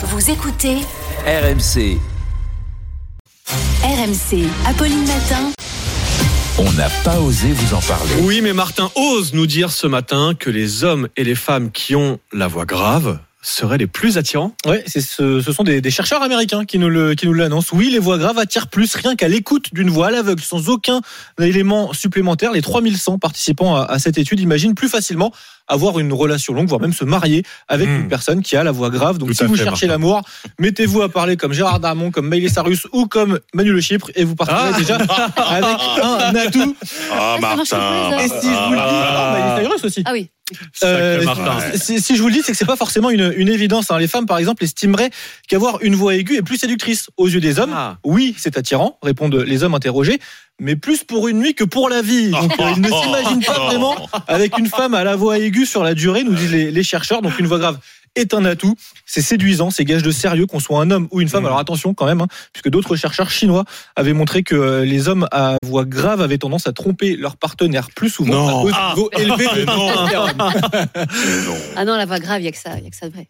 Vous écoutez RMC, RMC. Apolline Matin. on n'a pas osé vous en parler. Oui, mais Martin ose nous dire ce matin que les hommes et les femmes qui ont la voix grave seraient les plus attirants. Ouais, c'est ce, ce sont des, des chercheurs américains qui nous le qui nous l'annoncent. Oui, les voix graves attirent plus rien qu'à l'écoute d'une voix à l'aveugle, sans aucun élément supplémentaire. Les 3100 participants à, à cette étude imaginent plus facilement avoir une relation longue, voire même se marier avec Hmm. une personne qui a la voix grave. Donc Tout si vous fait, cherchez l'amour, mettez-vous à parler comme Gérard Darmon, comme Maïlé Sarus ou comme Manu Le Chypre et vous partirez Ah. déjà avec un atout. Ah, pas, Martin. Et si je vous le dis, ah, Miley Cyrus aussi. Ah oui. Euh, si, si je vous le dis, c'est que c'est pas forcément une, une évidence. hein. Les femmes, par exemple, estimeraient qu'avoir une voix aiguë est plus séductrice aux yeux des hommes. Ah. Oui, c'est attirant, répondent les hommes interrogés, mais plus pour une nuit que pour la vie. Donc, euh, ils ne s'imaginent pas vraiment avec une femme à la voix aiguë sur la durée, nous disent les, les chercheurs. Donc une voix grave est un atout. C'est séduisant, c'est gage de sérieux qu'on soit un homme ou une femme. Mm. Alors attention quand même, hein, puisque d'autres chercheurs chinois avaient montré que euh, les hommes à voix grave avaient tendance à tromper leur partenaire plus souvent Non. à cause du Ah. niveau élevé de non. Ah non, la voix grave, il n'y a que ça, il y a que ça de vrai.